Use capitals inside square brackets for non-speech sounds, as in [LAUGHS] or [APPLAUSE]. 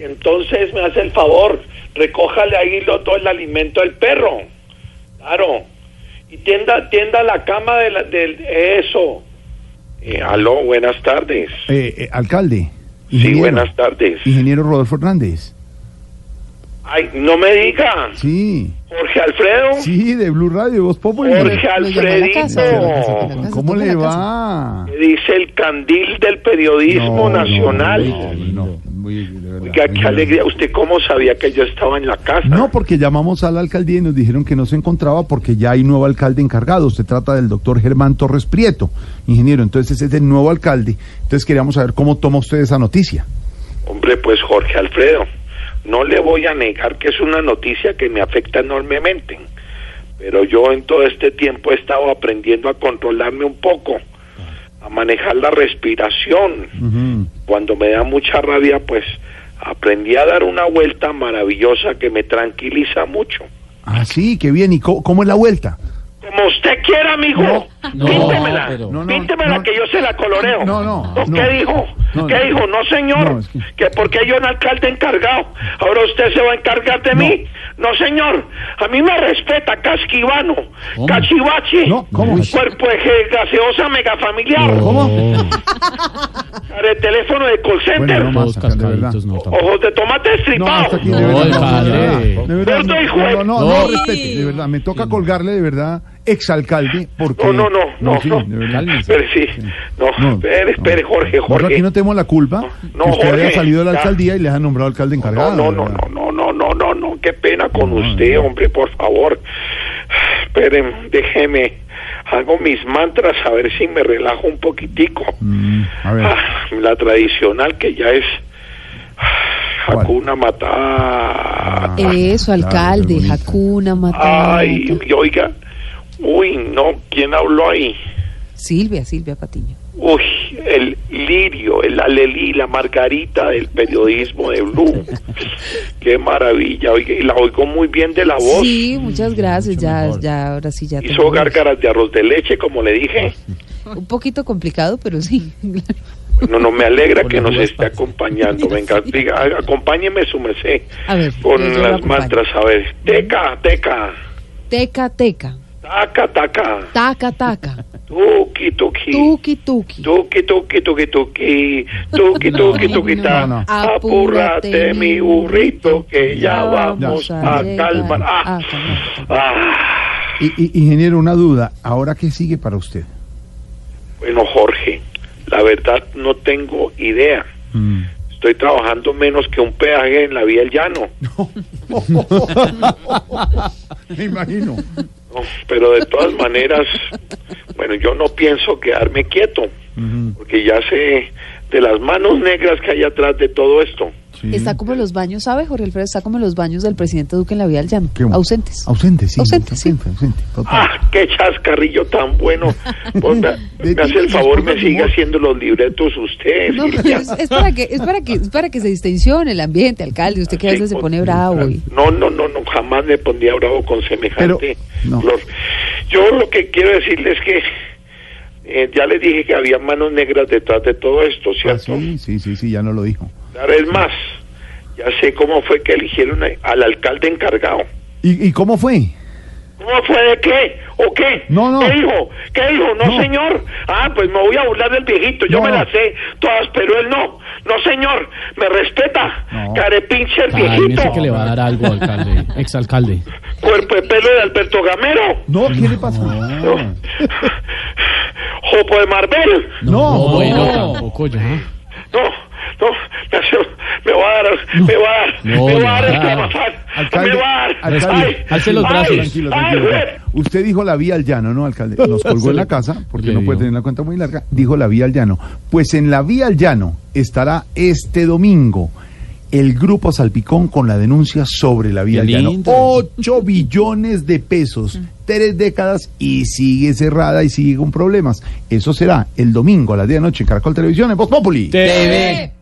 Entonces me hace el favor, recójale ahí lo, todo el alimento del perro. Claro. Y tienda, tienda la cama de la- del... Eso. Eh, aló, buenas tardes. Eh, eh, alcalde. Sí, buenas tardes. Ingeniero Rodolfo Hernández. Ay, no me diga. Sí, Jorge Alfredo. sí, de Blue Radio, Voz. Jorge Alfredito. ¿Cómo le va? dice el candil del periodismo No, nacional. No, no, muy- de verdad, Oiga, muy qué alegría. ¿Usted cómo sabía que yo estaba en la casa? No, porque llamamos a la alcaldía y nos dijeron que no se encontraba porque ya hay nuevo alcalde encargado. Se trata del doctor Germán Torres Prieto, ingeniero. Entonces es el nuevo alcalde. Entonces queríamos saber cómo toma usted esa noticia. Hombre, pues Jorge Alfredo, no le voy a negar que es una noticia que me afecta enormemente. Pero yo en todo este tiempo he estado aprendiendo a controlarme un poco, a manejar la respiración. Cuando me da mucha rabia, pues aprendí a dar una vuelta maravillosa que me tranquiliza mucho. Ah, sí, qué bien. ¿Y co- cómo, es la vuelta? Como usted quiera, amigo. no, Píntemela. pero- No, no, Píntemela no. que yo se la coloreo. No, no, ¿O no. ¿Qué dijo? No, ¿Qué no. dijo? No, señor. No, es que- que... porque yo un alcalde encargado. Ahora usted se va a encargar de No. mí. No, señor. A mí me respeta, casquivano, ¿Cómo? cachivache, No, ¿cómo? cuerpo de gaseosa megafamiliar, ¿Cómo? de teléfono de call center, Bueno, no más, de verdad. no, ojos de tomate No, estripado. No, no, de verdad, no, no, no, no, No. respete, de verdad, me toca colgarle de verdad, exalcalde, porque... No, no, no, no, sí, no. de. Cálmese. Espere, sí. No, No, espere, espere, no. Jorge, Nosotros Jorge. aquí no tenemos la culpa No, que usted haya salido de la alcaldía y le han nombrado alcalde encargado. No, no, no, no, no, no, no, no, qué pena con No, usted, no. hombre, por favor. Esperen, déjeme, hago mis mantras a ver si me relajo un poquitico. Mm, a ver, Ah, la tradicional que ya es ah. Hakuna Matata. Eso, Claro, alcalde. Hakuna Matata. Ay, y oiga, uy, no, ¿quién habló ahí? Silvia, Silvia Patiño. Uy, el lirio, el alelí, la margarita del periodismo de Blue. [LAUGHS] Qué maravilla, y la oigo muy bien de la voz. Sí, muchas gracias. Ya, mejor. ya, ahora sí ya. Hizo gárgaras de arroz de leche, como le dije. [LAUGHS] Un poquito complicado, pero sí. No, no me alegra que nos esté acompañando. [LAUGHS] Venga, diga, acompáñeme su merced. A ver, Con las mantras, a ver. Teca, teca. Teca, teca. Taca, taca. Taca, taca. Tuki, tuki. Tuki, tuki. Tuki, tuki, tuki, tuki. Tuki, No, tuki, tuki, ta. no, no. Apúrate, mi burrito, que ya vamos a calmar. Ah, y, ingeniero, una duda, ¿ahora qué sigue para usted? Bueno, Jorge, la verdad no tengo idea. Mm. Estoy trabajando menos que un peaje en la vía del llano. [LAUGHS] Me imagino. No, pero de todas maneras, bueno, yo no pienso quedarme quieto, porque ya sé de las manos negras que hay atrás de todo esto. sí. Está como en los baños, ¿sabe, Jorge Alfredo? Está como en los baños del presidente Duque en la vía del llano. ¿Qué? Ausentes. Ausente, sí. Ausente, sí. ausente. ¡Ah, qué chascarrillo tan bueno! Pues me, [LAUGHS] hace el favor, me sigue haciendo los libretos usted. No, pero es, es para que, es para que, es para que se distensione el ambiente, alcalde. Usted que a Sí, veces se pone bravo y. No, no, no, no, jamás me pondría bravo con semejante Pero, no. flor. Yo lo que quiero decirles es que eh, ya les dije que había manos negras detrás de todo esto, Ah, ¿cierto? sí, sí, sí, sí, ya no lo dijo. Ahora es más, ya sé cómo fue que eligieron al alcalde encargado. ¿Y, y cómo fue? ¿Cómo fue de qué? ¿O qué? No, no. ¿Qué dijo? ¿Qué dijo? No, No. señor. Ah, pues me voy a burlar del viejito. Yo No, me las sé todas, pero él no. No, señor. Me respeta. No. Carepinche el viejito. que le va a dar algo, alcalde, [LAUGHS] exalcalde. Cuerpo de pelo de Alberto Gamero. No, ¿qué le pasó? [LAUGHS] No. Jopo de Marvel. No, bueno, no. tampoco ya. No, no. Me, hace- me va a dar, me va a dar, No, me va a dar el. Carvajal. Alcalde, me va a dar. alcalde, Ay, alce los ay, brazos. Tranquilo, ay, tranquilo. güey. Usted dijo la vía al llano, ¿no, alcalde? [LAUGHS] Nos colgó en la casa, porque Le no puede dio. tener la cuenta muy larga. Dijo la vía al llano. Pues en la vía al llano estará este domingo el grupo Salpicón con la denuncia sobre la al llano. lindo. 8 billones de pesos, tres décadas y sigue cerrada y sigue con problemas. Eso será el domingo a las 10 de la noche en Caracol Televisión en Voz Populi. TV.